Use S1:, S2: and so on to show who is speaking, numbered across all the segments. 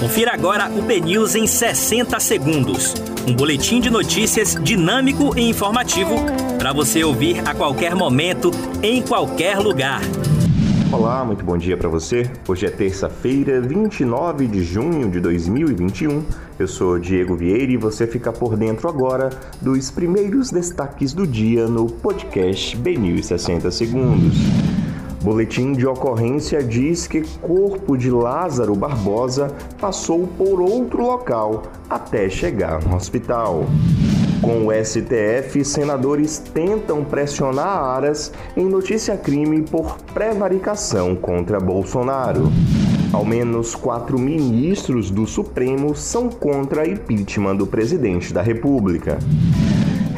S1: Confira agora o BNews em 60 segundos. Um boletim de notícias dinâmico e informativo para você ouvir a qualquer momento, em qualquer lugar.
S2: Olá, muito bom dia para você. Hoje é terça-feira, 29 de junho de 2021. Eu sou Diego Vieira e você fica por dentro agora dos primeiros destaques do dia no podcast BNews 60 segundos. Boletim de ocorrência diz que corpo de Lázaro Barbosa passou por outro local até chegar no hospital. Com o STF, senadores tentam pressionar Aras em notícia crime por prevaricação contra Bolsonaro. Ao menos quatro ministros do Supremo são contra impeachment do presidente da República.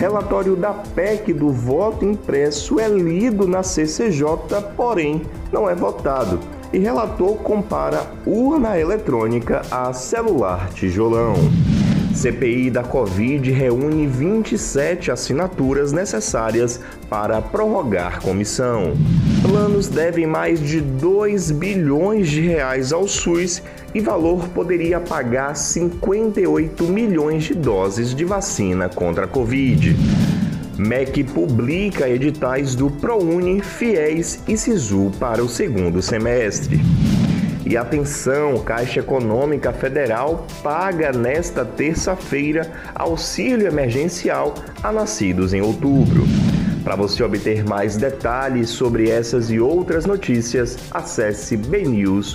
S2: Relatório da PEC do voto impresso é lido na CCJ, porém não é votado. E relator compara urna eletrônica a celular tijolão. CPI da Covid reúne 27 assinaturas necessárias para prorrogar comissão. Planos devem mais de 2 bilhões de reais ao SUS e valor poderia pagar 58 milhões de doses de vacina contra a Covid. MEC publica editais do ProUni, FIES e SISU para o segundo semestre. E atenção, Caixa Econômica Federal paga nesta terça-feira auxílio emergencial a nascidos em outubro. Para você obter mais detalhes sobre essas e outras notícias, acesse bnews.com.br.